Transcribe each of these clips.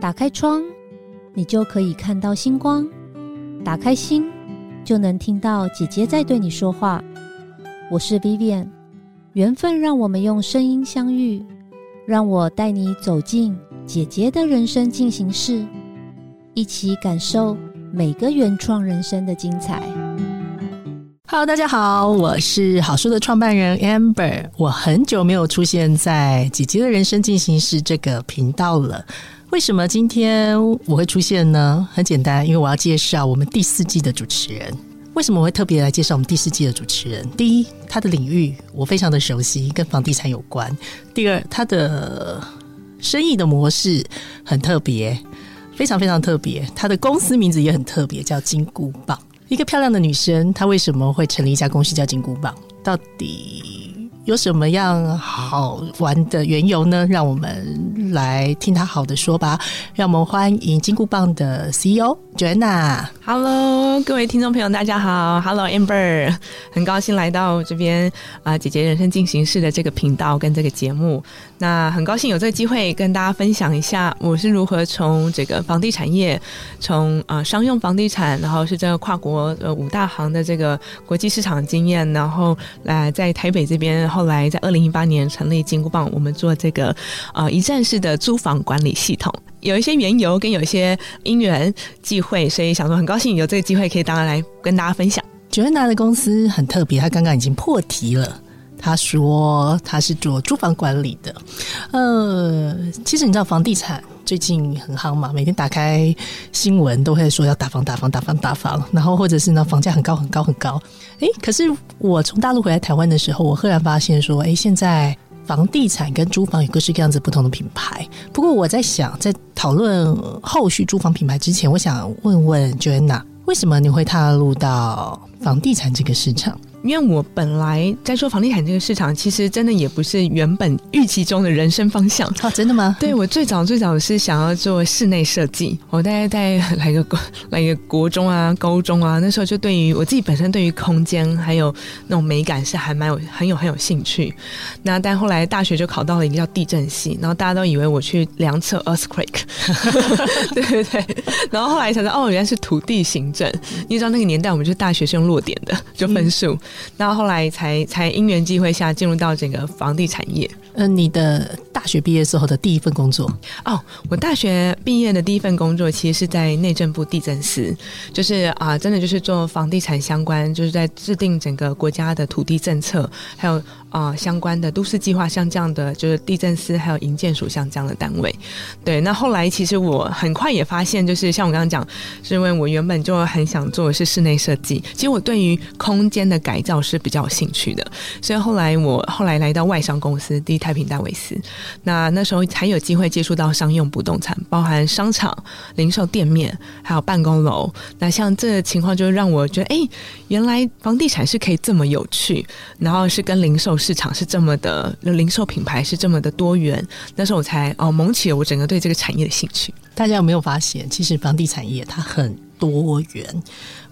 打开窗，你就可以看到星光；打开心，就能听到姐姐在对你说话。我是 Vivian，缘分让我们用声音相遇，让我带你走进姐姐的人生进行式，一起感受每个原创人生的精彩。Hello，大家好，我是好书的创办人 Amber。我很久没有出现在姐姐的人生进行式这个频道了。为什么今天我会出现呢？很简单，因为我要介绍我们第四季的主持人。为什么我会特别来介绍我们第四季的主持人？第一，他的领域我非常的熟悉，跟房地产有关；第二，他的生意的模式很特别，非常非常特别。他的公司名字也很特别，叫金箍棒。一个漂亮的女生，她为什么会成立一家公司叫金箍棒？到底有什么样好玩的缘由呢？让我们来听他好的说吧。让我们欢迎金箍棒的 CEO Joanna。Hello，各位听众朋友，大家好。Hello，Amber，很高兴来到这边啊，姐姐人生进行式的这个频道跟这个节目。那很高兴有这个机会跟大家分享一下，我是如何从这个房地产业，从啊商用房地产，然后是这个跨国呃五大行的这个国际市场经验，然后来在台北这边，后来在二零一八年成立金箍棒，我们做这个啊一站式的租房管理系统。有一些缘由跟有一些因缘际会，所以想说很高兴有这个机会可以当然来跟大家分享。九月达的公司很特别，他刚刚已经破题了。他说他是做租房管理的。呃，其实你知道房地产最近很夯嘛，每天打开新闻都会说要打房、打房、打房、打房，然后或者是呢房价很高、很高、很高。哎，可是我从大陆回来台湾的时候，我赫然发现说，哎，现在。房地产跟租房有各式各样子不同的品牌，不过我在想，在讨论后续租房品牌之前，我想问问 Joanna，为什么你会踏入到房地产这个市场？因为我本来在做房地产这个市场，其实真的也不是原本预期中的人生方向哦！真的吗？对我最早最早是想要做室内设计，我大概在 来个国来个国中啊、高中啊，那时候就对于我自己本身对于空间还有那种美感是还蛮有很有很有兴趣。那但后来大学就考到了一个叫地震系，然后大家都以为我去量测 earthquake，对对对，然后后来才知道哦，原来是土地行政。你知道那个年代我们就大学是用落点的，就分数。然后后来才才因缘际会下进入到整个房地产业。嗯，你的大学毕业之后的第一份工作？哦，我大学毕业的第一份工作其实是在内政部地震司，就是啊，真的就是做房地产相关，就是在制定整个国家的土地政策，还有。啊，相关的都市计划像这样的，就是地震司还有营建署像这样的单位。对，那后来其实我很快也发现，就是像我刚刚讲，是因为我原本就很想做的是室内设计，其实我对于空间的改造是比较有兴趣的。所以后来我后来来到外商公司，第一太平戴维斯，那那时候才有机会接触到商用不动产，包含商场、零售店面，还有办公楼。那像这情况，就让我觉得，哎，原来房地产是可以这么有趣，然后是跟零售。市场是这么的，零售品牌是这么的多元，那时候我才哦萌起了我整个对这个产业的兴趣。大家有没有发现，其实房地产业它很多元？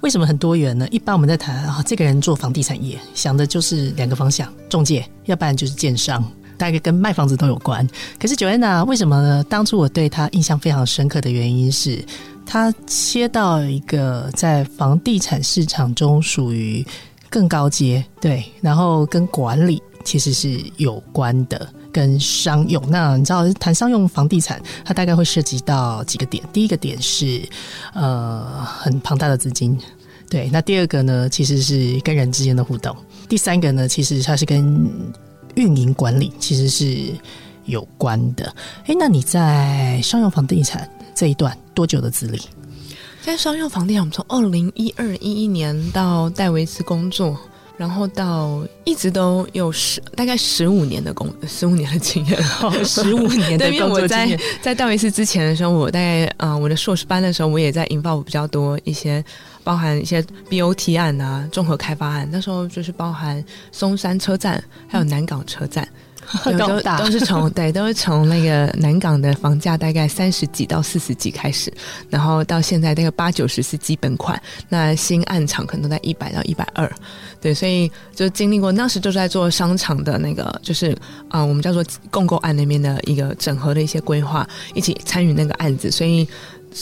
为什么很多元呢？一般我们在谈啊，这个人做房地产业，想的就是两个方向：中介，要不然就是建商，大概跟卖房子都有关。可是九安娜为什么呢？当初我对他印象非常深刻的原因是，他切到一个在房地产市场中属于。更高阶对，然后跟管理其实是有关的，跟商用。那你知道谈商用房地产，它大概会涉及到几个点。第一个点是呃很庞大的资金，对。那第二个呢，其实是跟人之间的互动。第三个呢，其实它是跟运营管理其实是有关的。哎，那你在商用房地产这一段多久的资历？在商用房地产，我们从二零一二一一年到戴维斯工作，然后到一直都有十大概十五年的工十五年的经验，十五年的工作经验。在戴维斯之前的时候，我大概啊，我的硕士班的时候，我也在引爆比较多一些，包含一些 BOT 案啊，综合开发案。那时候就是包含松山车站还有南港车站。都大都是从 对，都是从那个南港的房价大概三十几到四十几开始，然后到现在那个八九十是基本款，那新暗场可能都在一百到一百二，对，所以就经历过当时就在做商场的那个，就是啊、我们叫做共购案那边的一个整合的一些规划，一起参与那个案子，所以。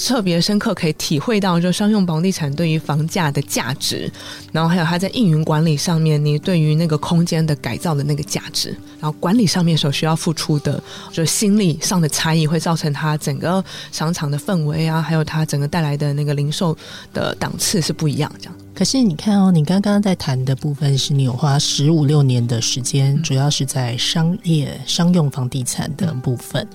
特别深刻，可以体会到就商用房地产对于房价的价值，然后还有它在运营管理上面，你对于那个空间的改造的那个价值，然后管理上面所需要付出的，就心理上的差异，会造成它整个商场的氛围啊，还有它整个带来的那个零售的档次是不一样。这样，可是你看哦，你刚刚在谈的部分是你有花十五六年的时间，主要是在商业商用房地产的部分。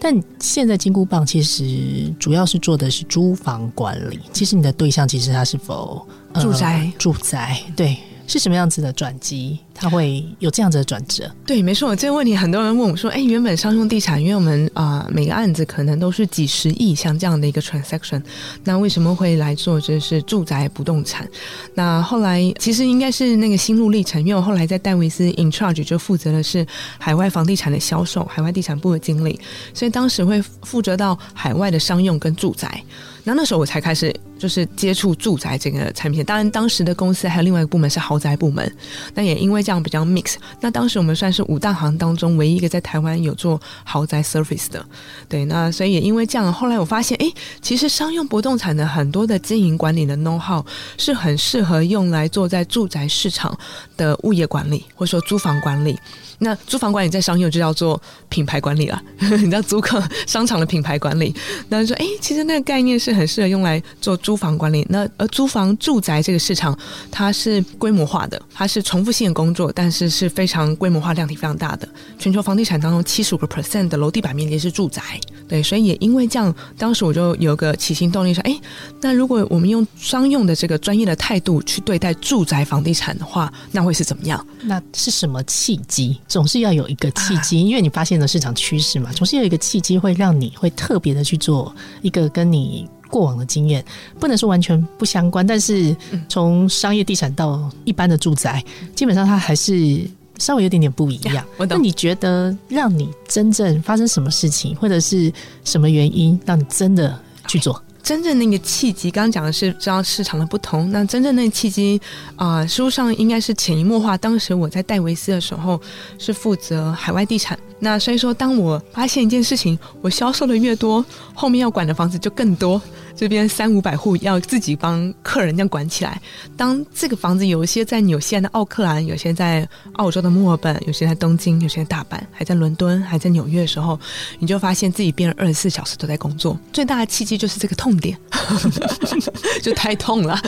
但现在金箍棒其实主要是做的是租房管理，其实你的对象其实他是否、呃住宅住宅对是什么样子的转机？它会有这样子的转折？对，没错，这个问题很多人问我说：“哎，原本商用地产，因为我们啊、每个案子可能都是几十亿，像这样的一个 transaction，那为什么会来做就是住宅不动产？那后来其实应该是那个心路历程，因为我后来在戴维斯 in charge 就负责的是海外房地产的销售，海外地产部的经理，所以当时会负责到海外的商用跟住宅。那那时候我才开始就是接触住宅这个产品，当然当时的公司还有另外一个部门是豪宅部门，那也因为这样比较 mix。那当时我们算是五大行当中唯一一个在台湾有做豪宅 service 的，对，那所以也因为这样，后来我发现，哎，其实商用不动产的很多的经营管理的 know how 是很适合用来做在住宅市场的物业管理，或者说租房管理。那租房管理在商用就叫做品牌管理了，你知道租客商场的品牌管理。那就说，哎，其实那个概念是很适合用来做租房管理。那而租房住宅这个市场，它是规模化的，它是重复性的工，但是是非常规模化、量体非常大的。全球房地产当中，七十五个 percent 的楼地板面积是住宅，对，所以也因为这样，当时我就有个起心动念说，哎，那如果我们用商用的这个专业的态度去对待住宅房地产的话，那会是怎么样？那是什么契机？总是要有一个契机，因为你发现了市场趋势嘛，总是有一个契机会让你会特别的去做一个跟你过往的经验，不能说完全不相关，但是从商业地产到一般的住宅，基本上它还是稍微有点点不一样。那你觉得让你真正发生什么事情，或者是什么原因，让你真的去做？真正那个契机，刚刚讲的是知道市场的不同。那真正那个契机啊、书上应该是潜移默化。当时我在戴维斯的时候是负责海外地产，那所以说，当我发现一件事情，我销售的越多，后面要管的房子就更多。这边三五百户要自己帮客人这样管起来。当这个房子有一些在纽西兰的奥克兰，有些在澳洲的墨尔本，有些在东京，有些在大阪，还在伦敦，还在纽约的时候，你就发现自己变了二十四小时都在工作。最大的契机就是这个痛点，就太痛了，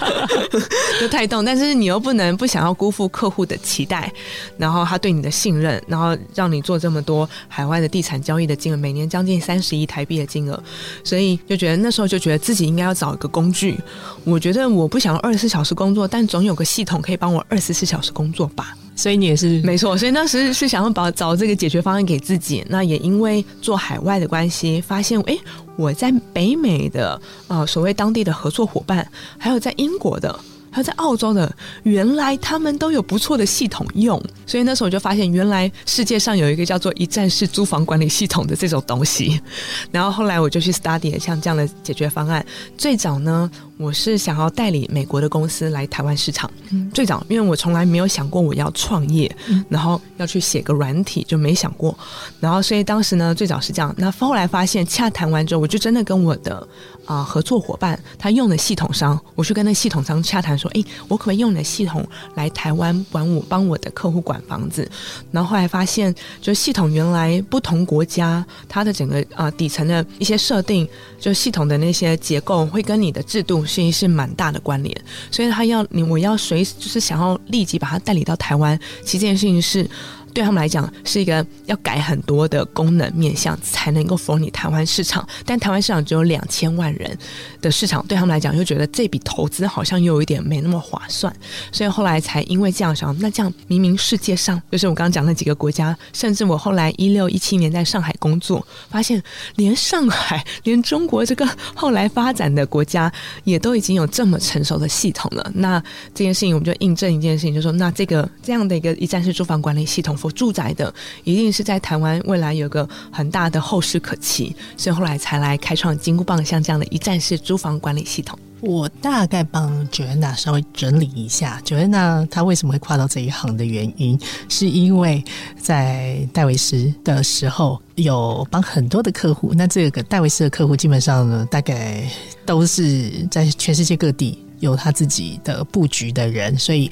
就太痛。但是你又不能不想要辜负客户的期待，然后他对你的信任，然后让你做这么多海外的地产交易的金额，每年将近三十亿台币的金额，所以就觉得那时候就觉得自己应该要找一个工具。我觉得我不想要二十四小时工作，但总有个系统可以帮我二十四小时工作吧。所以你也是没错，所以当时是想要把找这个解决方案给自己。那也因为做海外的关系，发现诶，我在北美的呃所谓当地的合作伙伴，还有在英国的。还有在澳洲的，原来他们都有不错的系统用，所以那时候我就发现，原来世界上有一个叫做一站式租房管理系统的这种东西。然后后来我就去 study 了像这样的解决方案。最早呢，我是想要代理美国的公司来台湾市场。最早，因为我从来没有想过我要创业，然后要去写个软体，就没想过。然后，所以当时呢，最早是这样。那后来发现，洽谈完之后，我就真的跟我的啊、合作伙伴，他用的系统商，我去跟那系统商洽谈说，诶，我可不可以用你的系统来台湾管我帮我的客户管房子？然后后来发现，就系统原来不同国家它的整个啊、底层的一些设定，就系统的那些结构会跟你的制度是是蛮大的关联，所以他要你我要随就是想要立即把它代理到台湾，其实这件事情是。对他们来讲是一个要改很多的功能面向才能够符合你台湾市场，但台湾市场只有两千万人的市场，对他们来讲又觉得这笔投资好像又有一点没那么划算，所以后来才因为这样想，那这样明明世界上就是我刚刚讲那几个国家，甚至我后来一六一七年在上海工作，发现连上海、连中国这个后来发展的国家也都已经有这么成熟的系统了。那这件事情我们就印证一件事情，就说那这个这样的一个一站式住房管理系统我住宅的，一定是在台湾未来有个很大的后市可期，所以后来才来开创金箍棒像这样的一站式租房管理系统。我大概帮 Joanna 稍微整理一下，Joanna 她为什么会跨到这一行的原因，是因为在戴维斯的时候有帮很多的客户，那这个戴维斯的客户基本上呢，大概都是在全世界各地有他自己的布局的人，所以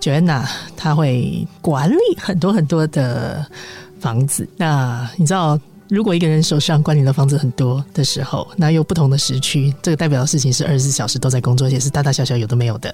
Joanna 她会管理很多很多的房子。那你知道？如果一个人手上管理的房子很多的时候，那有不同的时区，这个代表的事情是二十四小时都在工作，也是大大小小有的没有的，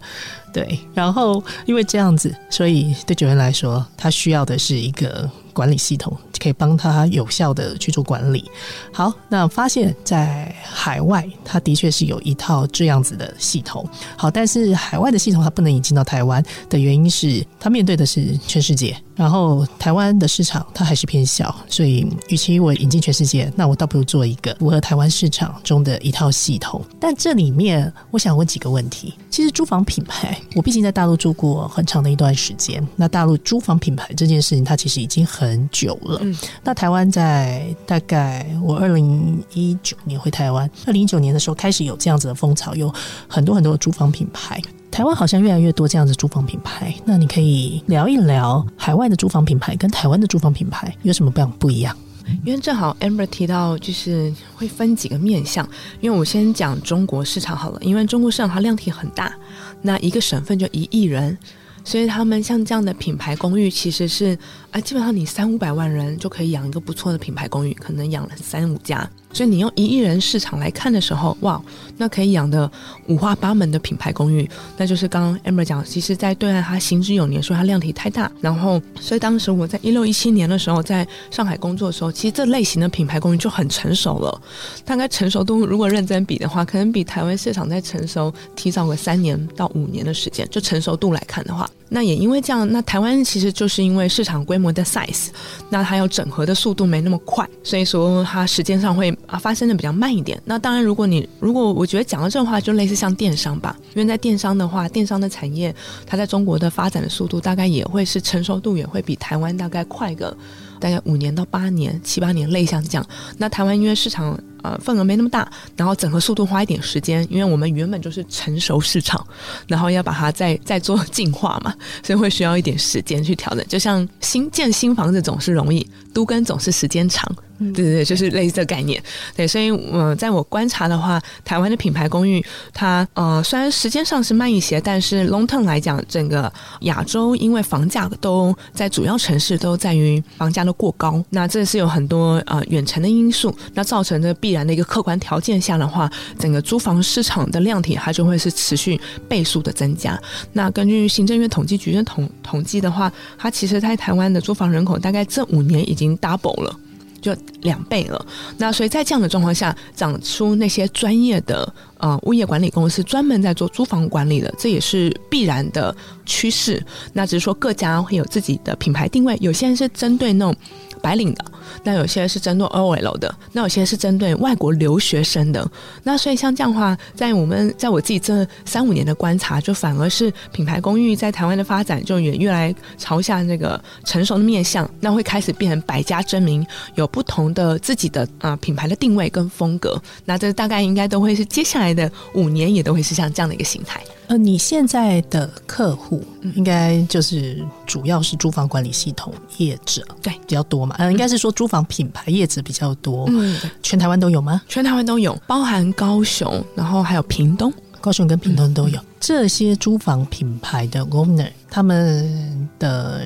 对。然后因为这样子，所以对九元来说，他需要的是一个管理系统。可以帮他有效的去做管理。好，那发现，在海外，他的确是有一套这样子的系统。好，但是海外的系统它不能引进到台湾的原因是，它面对的是全世界，然后台湾的市场它还是偏小，所以与其我引进全世界，那我倒不如做一个符合台湾市场中的一套系统。但这里面，我想问几个问题。其实租房品牌，我毕竟在大陆住过很长的一段时间，那大陆租房品牌这件事情，它其实已经很久了。嗯那台湾在大概我二零一九年回台湾，二零一九年的时候开始有这样子的风潮，有很多很多的租房品牌。台湾好像越来越多这样子租房品牌。那你可以聊一聊海外的租房品牌跟台湾的租房品牌有什么不不一样？因为正好 Amber 提到就是会分几个面向，因为我先讲中国市场好了，因为中国市场它量体很大，那一个省份就一亿人。所以他们像这样的品牌公寓，其实是啊，基本上你三五百万人就可以养一个不错的品牌公寓，可能养了三五家。所以你用一亿人市场来看的时候，哇，那可以养的五花八门的品牌公寓，那就是刚刚 Amber 讲，其实，在对岸它行之有年，说它量体太大。然后，所以当时我在一六一七年的时候，在上海工作的时候，其实这类型的品牌公寓就很成熟了。大概成熟度如果认真比的话，可能比台湾市场在成熟提早个三年到五年的时间。就成熟度来看的话。那也因为这样，那台湾其实就是因为市场规模的 size，那它要整合的速度没那么快，所以说它时间上会啊发生的比较慢一点。那当然，如果你如果我觉得讲到这话，就类似像电商吧，因为在电商的话，电商的产业它在中国的发展的速度大概也会是成熟度也会比台湾大概快个大概五年到八年、七八年，类像这样。那台湾因为市场。呃，份额没那么大，然后整合速度花一点时间，因为我们原本就是成熟市场，然后要把它再再做进化嘛，所以会需要一点时间去调整。就像新建新房子总是容易，都跟总是时间长。对对对，就是类似的概念。对，所以呃，在我观察的话，台湾的品牌公寓，它呃虽然时间上是慢一些，但是 long term 来讲，整个亚洲因为房价都在主要城市都在于房价的过高，那这是有很多呃远程的因素，那造成的必必然的一个客观条件下的话，整个租房市场的量体它就会是持续倍数的增加。那根据行政院统计局的统统计的话，它其实在台湾的租房人口大概这五年已经 double 了。就两倍了，那所以在这样的状况下，长出那些专业的呃物业管理公司，专门在做租房管理的，这也是必然的趋势。那只是说各家会有自己的品牌定位，有些人是针对那种白领的。那有些人是针对 OL 的，那有些人是针对外国留学生的。那所以像这样的话，在我们在我自己这三五年的观察，就反而是品牌公寓在台湾的发展，就也越来朝向那个成熟的面向，那会开始变成百家争鸣，有不同的自己的啊品牌的定位跟风格。那这大概应该都会是接下来的五年，也都会是像这样的一个形态。呃，你现在的客户应该就是主要是租房管理系统业者，对，比较多嘛。嗯，应该是说租房品牌业者比较多。嗯，全台湾都有吗？全台湾都有，包含高雄，然后还有屏东，高雄跟屏东都有这些租房品牌的 owner，他们的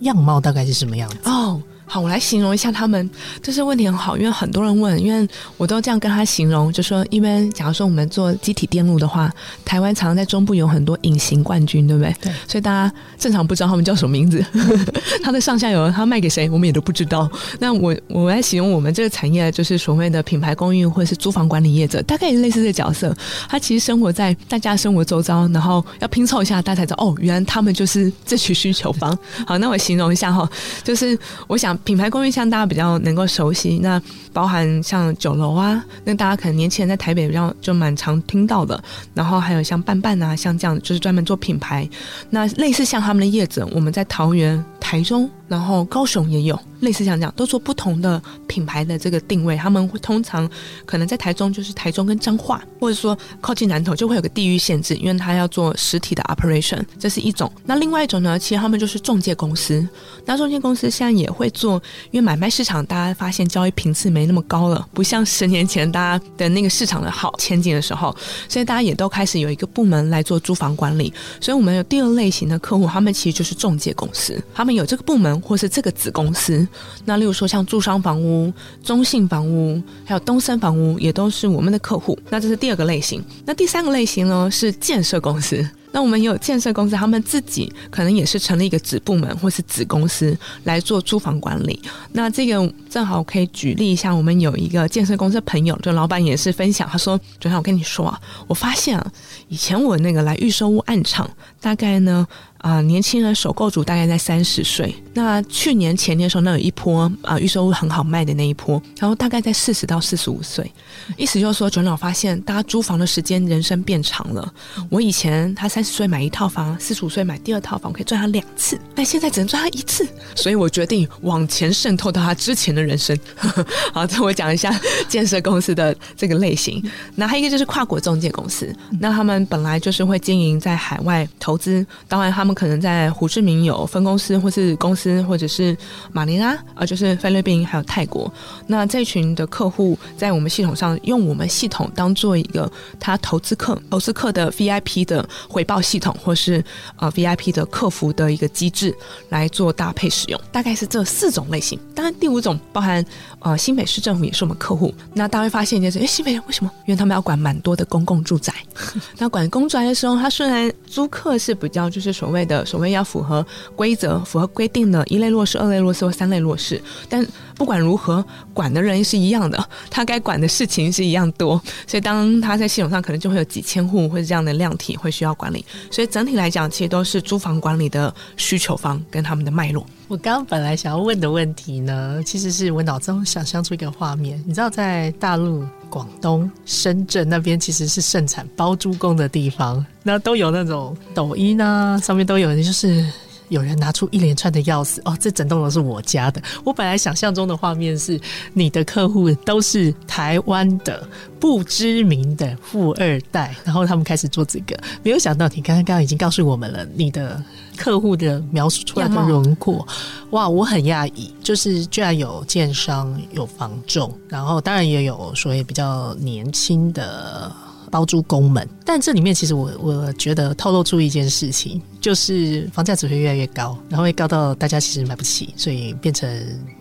样貌大概是什么样子？哦。好，我来形容一下他们。这是问题很好，因为很多人问，因为我都这样跟他形容，就说，因为假如说我们做机体电路的话，台湾常常在中部有很多隐形冠军，对不对？对。所以大家正常不知道他们叫什么名字，他的上下游他卖给谁，我们也都不知道。那我我来形容我们这个产业，就是所谓的品牌公寓或者是租房管理业者，大概也是类似的角色。他其实生活在大家生活周遭，然后要拼凑一下，大家才知道哦，原来他们就是这群需求方。好，那我形容一下哈，就是我想。品牌公寓像大家比较能够熟悉，那包含像酒楼啊，那大家可能年轻人在台北比较就蛮常听到的。然后还有像伴伴啊，像这样就是专门做品牌。那类似像他们的叶子，我们在桃园。台中，然后高雄也有，类似像这样，都做不同的品牌的这个定位。他们会通常可能在台中就是台中跟彰化，或者说靠近南投就会有个地域限制，因为他要做实体的 operation，这是一种。那另外一种呢，其实他们就是中介公司。那中介公司现在也会做，因为买卖市场大家发现交易频次没那么高了，不像十年前大家的那个市场的好前景的时候，所以大家也都开始有一个部门来做租房管理。所以我们有第二类型的客户，他们其实就是中介公司，他们有这个部门或是这个子公司。那例如说像住商房屋、中信房屋，还有东森房屋，也都是我们的客户。那这是第二个类型。那第三个类型呢，是建设公司。那我们也有建设公司，他们自己可能也是成立一个子部门或是子公司来做租房管理。那这个正好可以举例一下，我们有一个建设公司的朋友，就老板也是分享，他说：“昨天我跟你说啊，我发现啊，以前我那个来预售屋暗场，大概呢。”啊，年轻人首购组大概在三十岁。那去年前年的时候，那有一波啊，预售屋很好卖的那一波，然后大概在四十到四十五岁。意思就是说，准老发现大家租房的时间人生变长了。我以前他三十岁买一套房，四十五岁买第二套房，可以赚他两次，但现在只能赚他一次。所以我决定往前渗透到他之前的人生。好，这我讲一下建设公司的这个类型。那还有一个就是跨国中介公司，那他们本来就是会经营在海外投资，当然他们。可能在胡志明有分公司，或是公司，或者是马尼拉啊，就是菲律宾还有泰国。那这群的客户在我们系统上用我们系统当做一个他投资客、投资客的 VIP 的回报系统，或是呃 VIP 的客服的一个机制来做搭配使用。大概是这四种类型。当然，第五种包含呃新北市政府也是我们客户。那大家会发现一件事：哎，新北为什么？因为他们要管蛮多的公共住宅。那管公宅的时候，他虽然租客是比较就是所谓的所谓要符合规则、符合规定的一类落势、二类落势或三类落势，但不管如何，管的人是一样的，他该管的事情是一样多，所以当他在系统上可能就会有几千户或者这样的量体会需要管理，所以整体来讲，其实都是租房管理的需求方跟他们的脉络。我刚刚本来想要问的问题呢，其实是我脑中想象出一个画面，你知道，在大陆广东深圳那边其实是盛产包租公的地方，那都有那种抖音啊，上面都有，就是。有人拿出一连串的钥匙哦，这整栋楼是我家的。我本来想象中的画面是，你的客户都是台湾的不知名的富二代，然后他们开始做这个。没有想到，你刚刚刚刚已经告诉我们了，你的客户的描述出来的轮廓，哇，我很讶异，就是居然有建商、有房仲，然后当然也有所谓比较年轻的。包租公们，但这里面其实我我觉得透露出一件事情，就是房价只会越来越高，然后会高到大家其实买不起，所以变成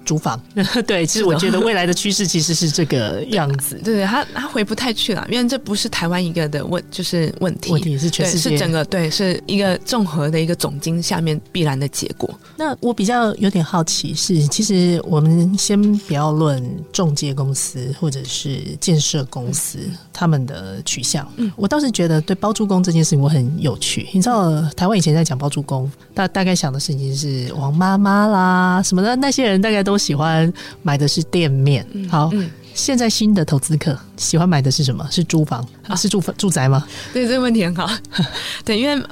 租房。对，其实我觉得未来的趋势其实是这个样子。对，他他回不太去了，因为这不是台湾一个的问，就是问题，问题是全世界是整个对，是一个综合的一个总经下面必然的结果。那我比较有点好奇是，其实我们先不要论中介公司或者是建设公司他们的。取向，嗯，我倒是觉得对包租公这件事情我很有趣。你知道，台湾以前在讲包租公，大大概想的事情是王妈妈啦什么的，那些人大概都喜欢买的是店面。好，现在新的投资客喜欢买的是什么？是租房啊？是住住宅吗？对，这个问题很好。对，因为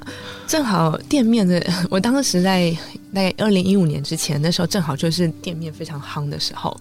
正好店面的，我当时在大概二零一五年之前，那时候正好就是店面非常夯的时候。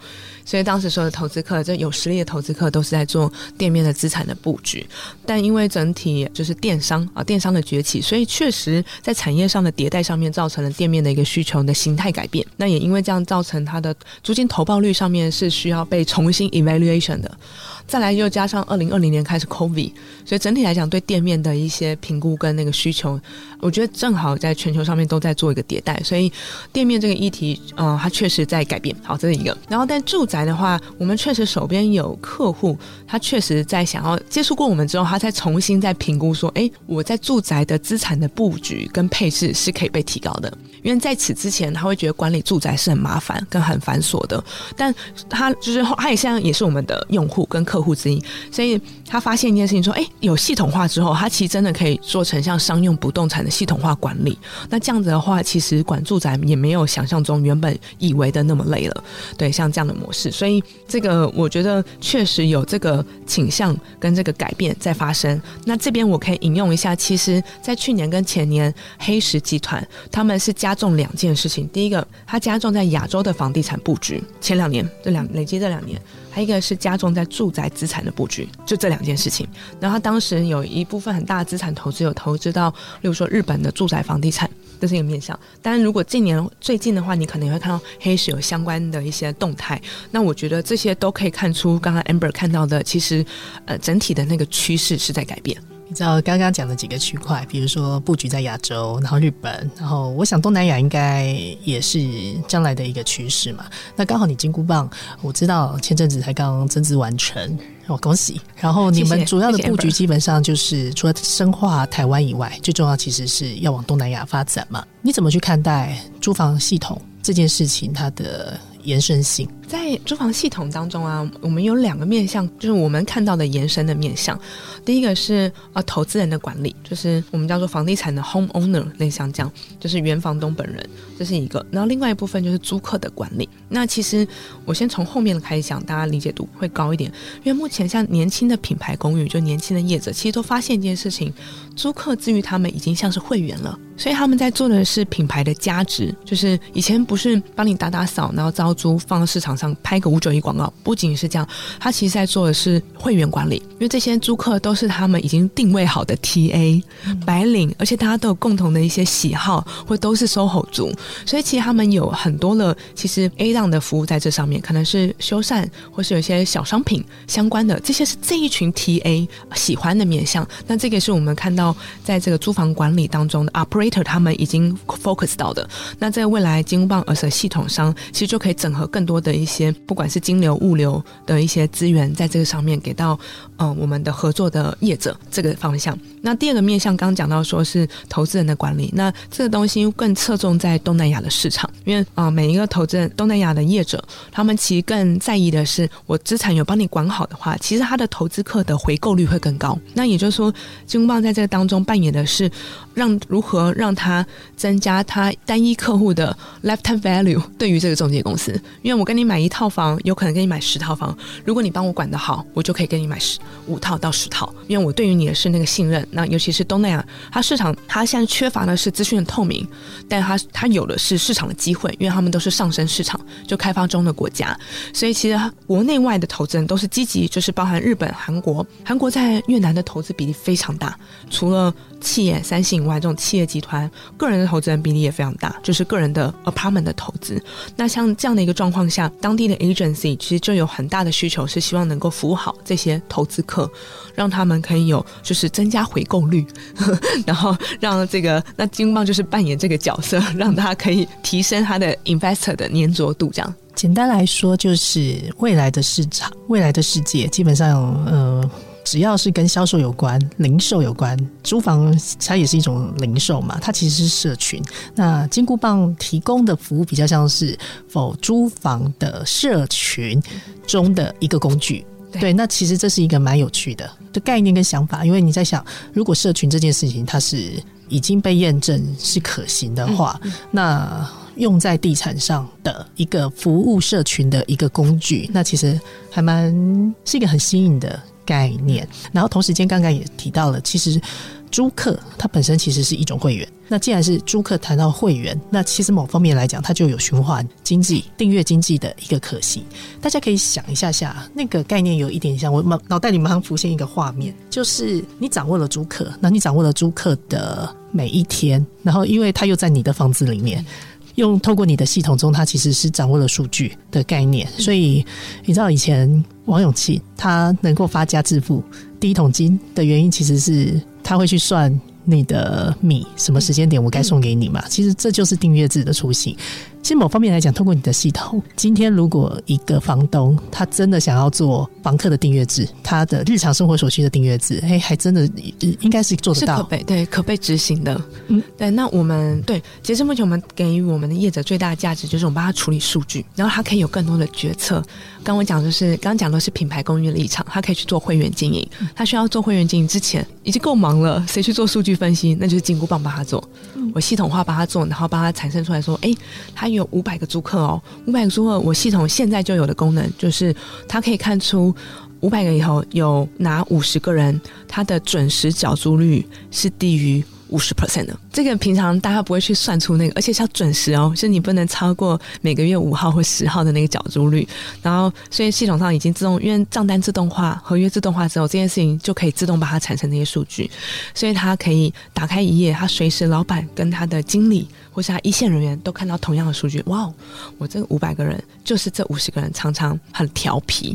所以当时说的投资客，这有实力的投资客都是在做店面的资产的布局，但因为整体就是电商啊，电商的崛起，所以确实在产业上的迭代上面，造成了店面的一个需求的形态改变。那也因为这样，造成它的租金投报率上面是需要被重新 evaluation 的。再来又加上二零二零年开始 COVID，所以整体来讲对店面的一些评估跟那个需求，我觉得正好在全球上面都在做一个迭代，所以店面这个议题，呃，它确实在改变。好，这是一个。然后但住宅的话，我们确实手边有客户，他确实在想要接触过我们之后，他再重新再评估说，哎，我在住宅的资产的布局跟配置是可以被提高的。因为在此之前，他会觉得管理住宅是很麻烦跟很繁琐的，但他就是他也现在也是我们的用户跟客客户之一，所以他发现一件事情，说，哎，有系统化之后，他其实真的可以做成像商用不动产的系统化管理。那这样子的话，其实管住住宅也没有想象中原本以为的那么累了。对，像这样的模式，所以这个我觉得确实有这个倾向跟这个改变在发生。那这边我可以引用一下，其实，在去年跟前年，黑石集团他们是加重两件事情。第一个，它加重在亚洲的房地产布局，前两年这两累积这两年。还一个是加重在住宅资产的布局，就这两件事情。然后他当时有一部分很大的资产投资，有投资到，例如说日本的住宅房地产，这是一个面向。当然，如果近年最近的话，你可能也会看到黑石有相关的一些动态。那我觉得这些都可以看出，刚刚 Amber 看到的，其实呃整体的那个趋势是在改变。你知道刚刚讲的几个区块，比如说布局在亚洲，然后日本，然后我想东南亚应该也是将来的一个趋势嘛。那刚好你金箍棒，我知道前阵子才刚增资完成，我恭喜。然后你们主要的布局基本上就是除了深化台湾以外，最重要其实是要往东南亚发展嘛。你怎么去看待租房系统这件事情？它的延伸性？在租房系统当中啊，我们有两个面向，就是我们看到的延伸的面向。第一个是啊，投资人的管理，就是我们叫做房地产的 home owner 类像这样，就是原房东本人，这是一个。然后另外一部分就是租客的管理。那其实我先从后面的开始讲，大家理解度会高一点。因为目前像年轻的品牌公寓，就年轻的业者，其实都发现一件事情：租客至于他们已经像是会员了，所以他们在做的是品牌的价值，就是以前不是帮你打打扫，然后招租放到市场上。拍个五九一广告，不仅是这样，他其实在做的是会员管理，因为这些租客都是他们已经定位好的 TA 白领，而且大家都有共同的一些喜好，或都是 SOHO 族，所以其实他们有很多的其实 A 档的服务在这上面，可能是修缮或是有一些小商品相关的，这些是这一群 TA 喜欢的面向。那这个是我们看到在这个租房管理当中的他们已经 focus 到的。那在未来金箍棒而且系统商其实就可以整合更多的一些。不管是金流、物流的一些资源，在这个上面给到嗯我们的合作的业者这个方向。那第二个面向，刚刚讲到说是投资人的管理，那这个东西更侧重在东南亚的市场，因为啊每一个投资人东南亚的业者，他们其实更在意的是，我资产有帮你管好的话，其实他的投资客的回购率会更高。那也就是说，金箍棒在这个当中扮演的是让如何让他增加他单一客户的 lifetime value 对于这个中介公司，因为我跟你买一。套房有可能给你买十套房，如果你帮我管得好，我就可以给你买十五套到十套，因为我对于你的是那个信任。那尤其是东南亚，它市场它现在缺乏的是资讯的透明，但它它有的是市场的机会，因为他们都是上升市场，就开发中的国家，所以其实国内外的投资人都是积极，就是包含日本、韩国，韩国在越南的投资比例非常大，除了。企业三星以外，这种企业集团个人的投资人比例也非常大，就是个人的 apartment 的投资。那像这样的一个状况下，当地的 agency 其实就有很大的需求，是希望能够服务好这些投资客，让他们可以有就是增加回购率，然后让这个那金棒就是扮演这个角色，让他可以提升他的 investor 的粘着度。这样简单来说，就是未来的市场，未来的世界，基本上呃。只要是跟销售有关、零售有关，租房它也是一种零售嘛，它其实是社群。那金箍棒提供的服务比较像是否租房的社群中的一个工具。对，那其实这是一个蛮有趣的的概念跟想法，因为你在想，如果社群这件事情它是已经被验证是可行的话，那用在地产上的一个服务社群的一个工具，那其实还蛮是一个很新颖的。概念，然后同时间刚刚也提到了，其实租客它本身其实是一种会员。那既然是租客谈到会员，那其实某方面来讲，它就有循环经济、订阅经济的一个可行。大家可以想一下下，那个概念有一点像我脑脑袋里马上浮现一个画面，就是你掌握了租客，那你掌握了租客的每一天，然后因为他又在你的房子里面。用透过你的系统中，它其实是掌握了数据的概念，所以你知道以前王永庆他能够发家致富第一桶金的原因，其实是他会去算你的米什么时间点我该送给你嘛。其实这就是订阅制的雏形。其实某方面来讲，通过你的系统，今天如果一个房东他真的想要做房客的订阅制，他的日常生活所需的订阅制，哎，还真的应该是做得到，可被对可被执行的。嗯，对。那我们对截至目前，我们给予我们的业者最大的价值就是我们帮他处理数据，然后他可以有更多的决策。刚我讲就是，刚刚讲的是品牌公寓的立场，他可以去做会员经营。他需要做会员经营之前，已经够忙了，谁去做数据分析？那就是金箍棒帮他做，我系统化帮他做，然后帮他产生出来说，哎，他有五百个租客哦，五百个租客，我系统现在就有的功能就是，它可以看出五百个以后有哪五十个人，他的准时缴租率是低于。五十 percent 的，这个平常大家不会去算出那个，而且是要准时哦，是你不能超过每个月五号或十号的那个缴租率。然后，所以系统上已经自动，因为账单自动化、合约自动化之后，这件事情就可以自动把它产生那些数据，所以它可以打开一页，它随时老板跟他的经理。或是他一线人员都看到同样的数据，哇，我这五百个人就是这五十个人常常很调皮，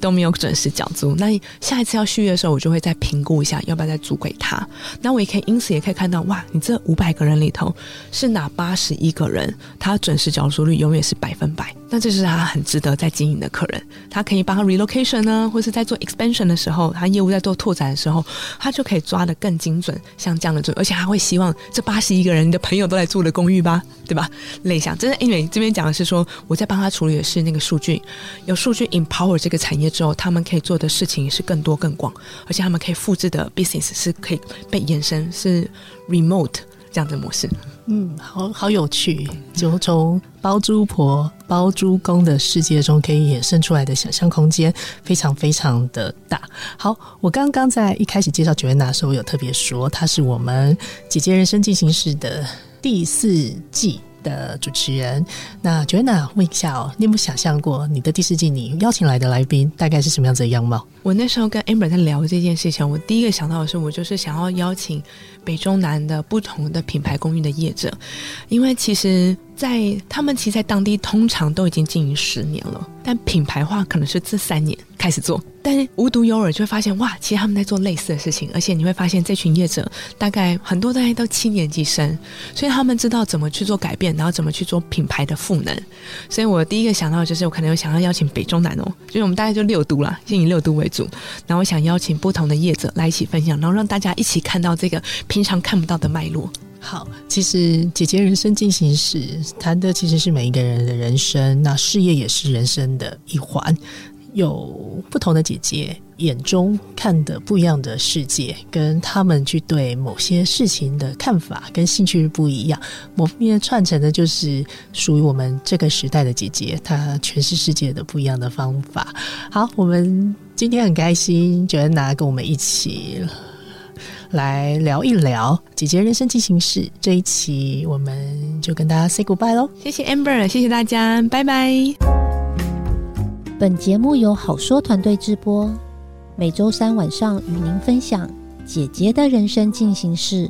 都没有准时缴租。那下一次要续约的时候，我就会再评估一下要不要再租给他。那我也可以因此也可以看到，哇，你这五百个人里头是哪八十一个人，他准时缴租率永远是百分百。那这是他很值得在经营的客人，他可以帮他 relocation 呢，或是在做 expansion 的时候，他业务在做拓展的时候，他就可以抓的更精准，像这样的做，而且他会希望这八十一个人你的朋友都来住的公寓吧，对吧？类想，真的，因为这边讲的是说，我在帮他处理的是那个数据，有数据 empower 这个产业之后，他们可以做的事情是更多更广，而且他们可以复制的 business 是可以被延伸，是 remote 这样的模式。嗯，好好有趣，就从包租婆、包租公的世界中可以衍生出来的想象空间，非常非常的大。好，我刚刚在一开始介绍九月娜的时候，有特别说，她是我们姐姐人生进行式的第四季。的主持人，那 Joanna 问一下哦，你有没有想象过你的第四季你邀请来的来宾大概是什么样子的样貌？我那时候跟 Amber 在聊这件事情，我第一个想到的是，我就是想要邀请北中南的不同的品牌公寓的业者，因为其实。在他们其实，在当地通常都已经经营十年了，但品牌化可能是这三年开始做。但无独有偶，就会发现哇，其实他们在做类似的事情，而且你会发现这群业者大概很多大概都七年级生，所以他们知道怎么去做改变，然后怎么去做品牌的赋能。所以我第一个想到就是，我可能有想要邀请北中南哦，就是我们大概就六都啦，先以六都为主，然后我想邀请不同的业者来一起分享，然后让大家一起看到这个平常看不到的脉络。好，其实姐姐人生进行时谈的其实是每一个人的人生，那事业也是人生的一环。有不同的姐姐眼中看的不一样的世界，跟他们去对某些事情的看法跟兴趣不一样。某面串成的就是属于我们这个时代的姐姐，她诠释世界的不一样的方法。好，我们今天很开心，觉得拿跟我们一起。来聊一聊《姐姐人生进行式》这一期，我们就跟大家 say goodbye 喽。谢谢 Amber，谢谢大家，拜拜。本节目由好说团队制播，每周三晚上与您分享《姐姐的人生进行式》。